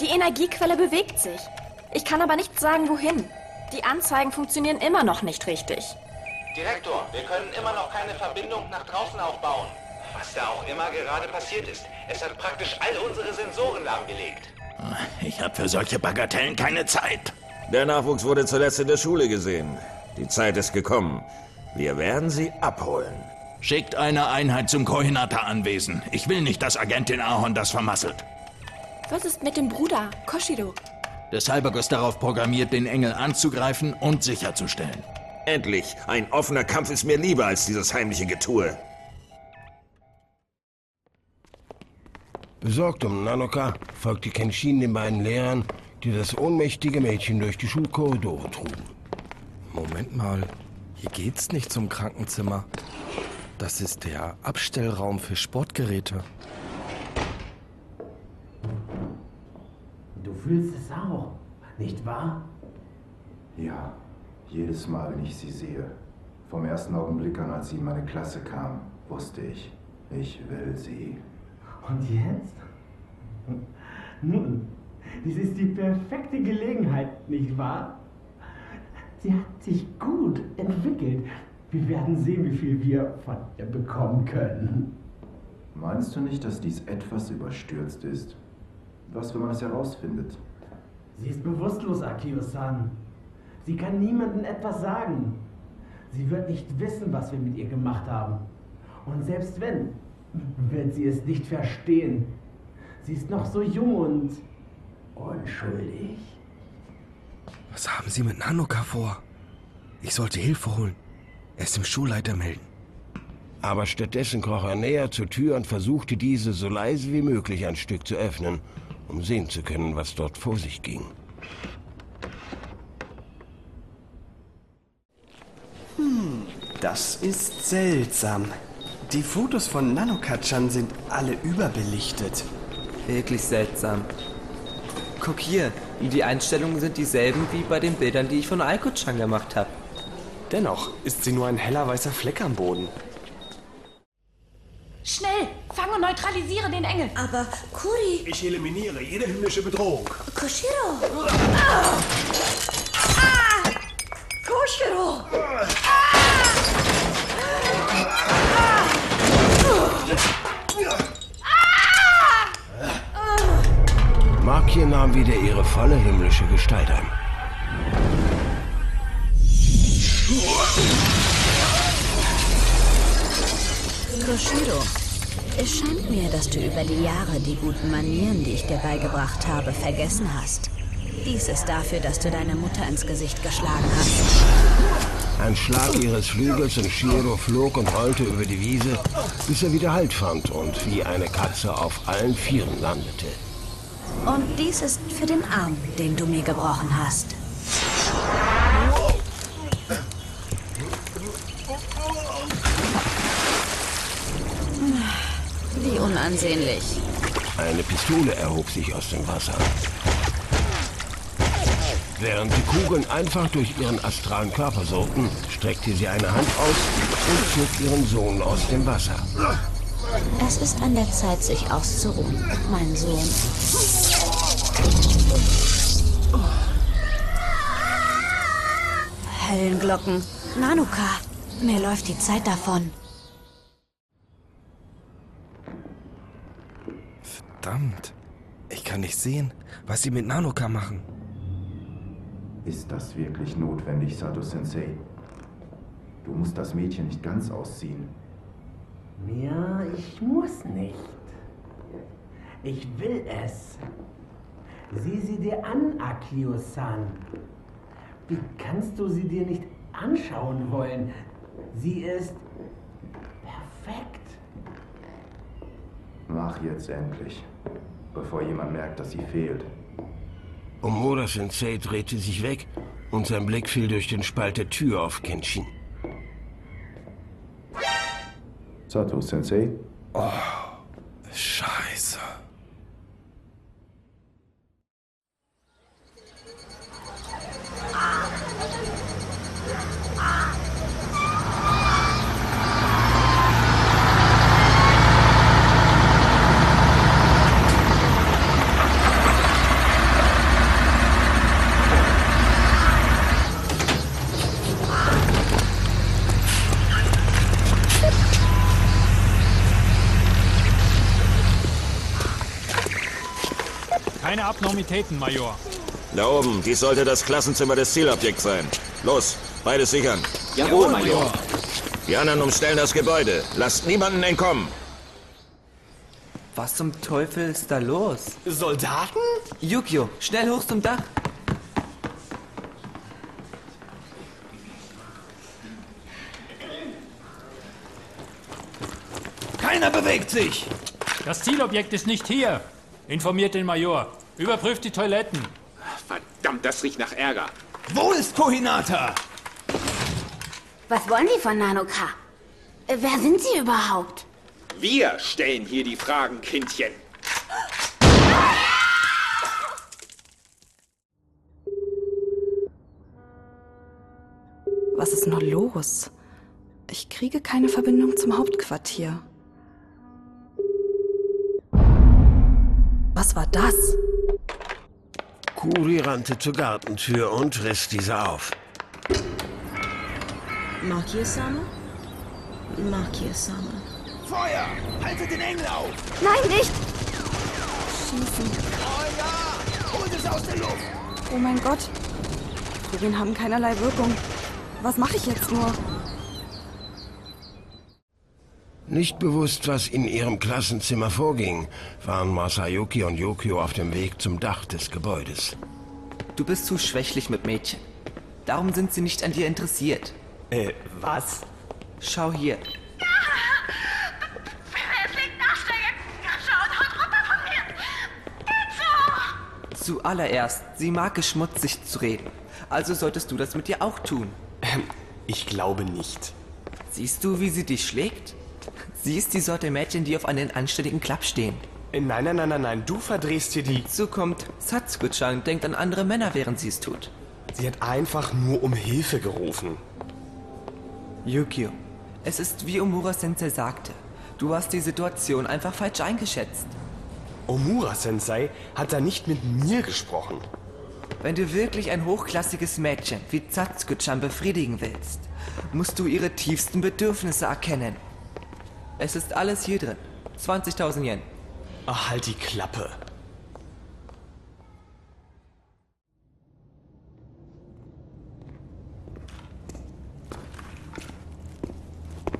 Die Energiequelle bewegt sich. Ich kann aber nicht sagen, wohin. Die Anzeigen funktionieren immer noch nicht richtig. Direktor, wir können immer noch keine Verbindung nach draußen aufbauen. Was da auch immer gerade passiert ist, es hat praktisch all unsere Sensoren lahmgelegt. Ich habe für solche Bagatellen keine Zeit. Der Nachwuchs wurde zuletzt in der Schule gesehen. Die Zeit ist gekommen. Wir werden sie abholen. Schickt eine Einheit zum Kohinata-Anwesen. Ich will nicht, dass Agentin Ahorn das vermasselt. Was ist mit dem Bruder, Koshiro? Der Cyborg ist darauf programmiert, den Engel anzugreifen und sicherzustellen. Endlich! Ein offener Kampf ist mir lieber als dieses heimliche Getue. Besorgt um Nanoka folgte Kenshin den beiden Lehrern, die das ohnmächtige Mädchen durch die Schulkorridore trugen. Moment mal, hier geht's nicht zum Krankenzimmer. Das ist der Abstellraum für Sportgeräte. Fühlst es auch, nicht wahr? Ja, jedes Mal, wenn ich sie sehe. Vom ersten Augenblick an, als sie in meine Klasse kam, wusste ich, ich will sie. Und jetzt? Nun, dies ist die perfekte Gelegenheit, nicht wahr? Sie hat sich gut entwickelt. Wir werden sehen, wie viel wir von ihr bekommen können. Meinst du nicht, dass dies etwas überstürzt ist? Was, wenn man es herausfindet? Sie ist bewusstlos, Akio-san. Sie kann niemandem etwas sagen. Sie wird nicht wissen, was wir mit ihr gemacht haben. Und selbst wenn, wird sie es nicht verstehen. Sie ist noch so jung und unschuldig. Was haben Sie mit Nanoka vor? Ich sollte Hilfe holen. Erst dem Schulleiter melden. Aber stattdessen kroch er näher zur Tür und versuchte diese so leise wie möglich ein Stück zu öffnen, um sehen zu können, was dort vor sich ging. Das ist seltsam. Die Fotos von Nanokatschan sind alle überbelichtet. Wirklich seltsam. Guck hier, die Einstellungen sind dieselben wie bei den Bildern, die ich von Aiko-chan gemacht habe. Dennoch ist sie nur ein heller weißer Fleck am Boden. Schnell, fang und neutralisiere den Engel. Aber Kuri, Ich eliminiere jede himmlische Bedrohung. Koshiro. Koshiro! Markje nahm wieder ihre volle himmlische Gestalt an. Koshiro, es scheint mir, dass du über die Jahre die guten Manieren, die ich dir beigebracht habe, vergessen hast. Dies ist dafür, dass du deine Mutter ins Gesicht geschlagen hast. Ein Schlag ihres Flügels und Shiro flog und rollte über die Wiese, bis er wieder Halt fand und wie eine Katze auf allen Vieren landete. Und dies ist für den Arm, den du mir gebrochen hast. Wie unansehnlich. Eine Pistole erhob sich aus dem Wasser. Während die Kugeln einfach durch ihren astralen Körper surrten, streckte sie eine Hand aus und zog ihren Sohn aus dem Wasser. Es ist an der Zeit, sich auszuruhen, mein Sohn. Höllenglocken. Nanuka, mir läuft die Zeit davon. Verdammt. Ich kann nicht sehen, was sie mit Nanoka machen. Ist das wirklich notwendig, Sato Sensei? Du musst das Mädchen nicht ganz ausziehen. Ja, ich muss nicht. Ich will es. Sieh sie dir an, Akio-san. Wie kannst du sie dir nicht anschauen wollen? Sie ist perfekt. Mach jetzt endlich, bevor jemand merkt, dass sie fehlt. Omura Sensei drehte sich weg und sein Blick fiel durch den Spalt der Tür auf Kenshin. Sato Sensei? Scheiße. Keine Abnormitäten, Major. Da oben, dies sollte das Klassenzimmer des Zielobjekts sein. Los, beide sichern. Jawohl, Major. Die anderen umstellen das Gebäude. Lasst niemanden entkommen. Was zum Teufel ist da los? Soldaten? Yukio, schnell hoch zum Dach. Keiner bewegt sich! Das Zielobjekt ist nicht hier. Informiert den Major. Überprüft die Toiletten. Verdammt, das riecht nach Ärger. Wo ist Kohinata? Was wollen die von Nanoka? Äh, Wer sind sie überhaupt? Wir stellen hier die Fragen, Kindchen. Was ist nur los? Ich kriege keine Verbindung zum Hauptquartier. Was war das? Kuri rannte zur Gartentür und riss diese auf. Markier-sama? Markier-sama. Feuer! Haltet den Engel auf! Nein, nicht! Schießen. Oh ja! Holt es aus der Luft! Oh mein Gott. Kugeln haben keinerlei Wirkung. Was mache ich jetzt nur? Nicht bewusst, was in ihrem Klassenzimmer vorging, waren Masayuki und Yukio auf dem Weg zum Dach des Gebäudes. Du bist zu schwächlich mit Mädchen. Darum sind sie nicht an dir interessiert. Äh, was? Schau hier. Zuallererst, sie mag es schmutzig zu reden. Also solltest du das mit dir auch tun. Ähm, ich glaube nicht. Siehst du, wie sie dich schlägt? Sie ist die Sorte Mädchen, die auf einen anständigen Klapp stehen. Äh, Nein, nein, nein, nein, nein, du verdrehst hier die... Hinzu kommt, Satsuko-chan denkt an andere Männer, während sie es tut. Sie hat einfach nur um Hilfe gerufen. Yukio, es ist wie Omura-sensei sagte. Du hast die Situation einfach falsch eingeschätzt. Omura-sensei hat da nicht mit mir gesprochen. Wenn du wirklich ein hochklassiges Mädchen wie Satsuko-chan befriedigen willst, musst du ihre tiefsten Bedürfnisse erkennen. Es ist alles hier drin. 20.000 Yen. Ach, halt die Klappe.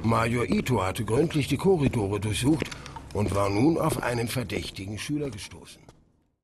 Major Ito hatte gründlich die Korridore durchsucht und war nun auf einen verdächtigen Schüler gestoßen.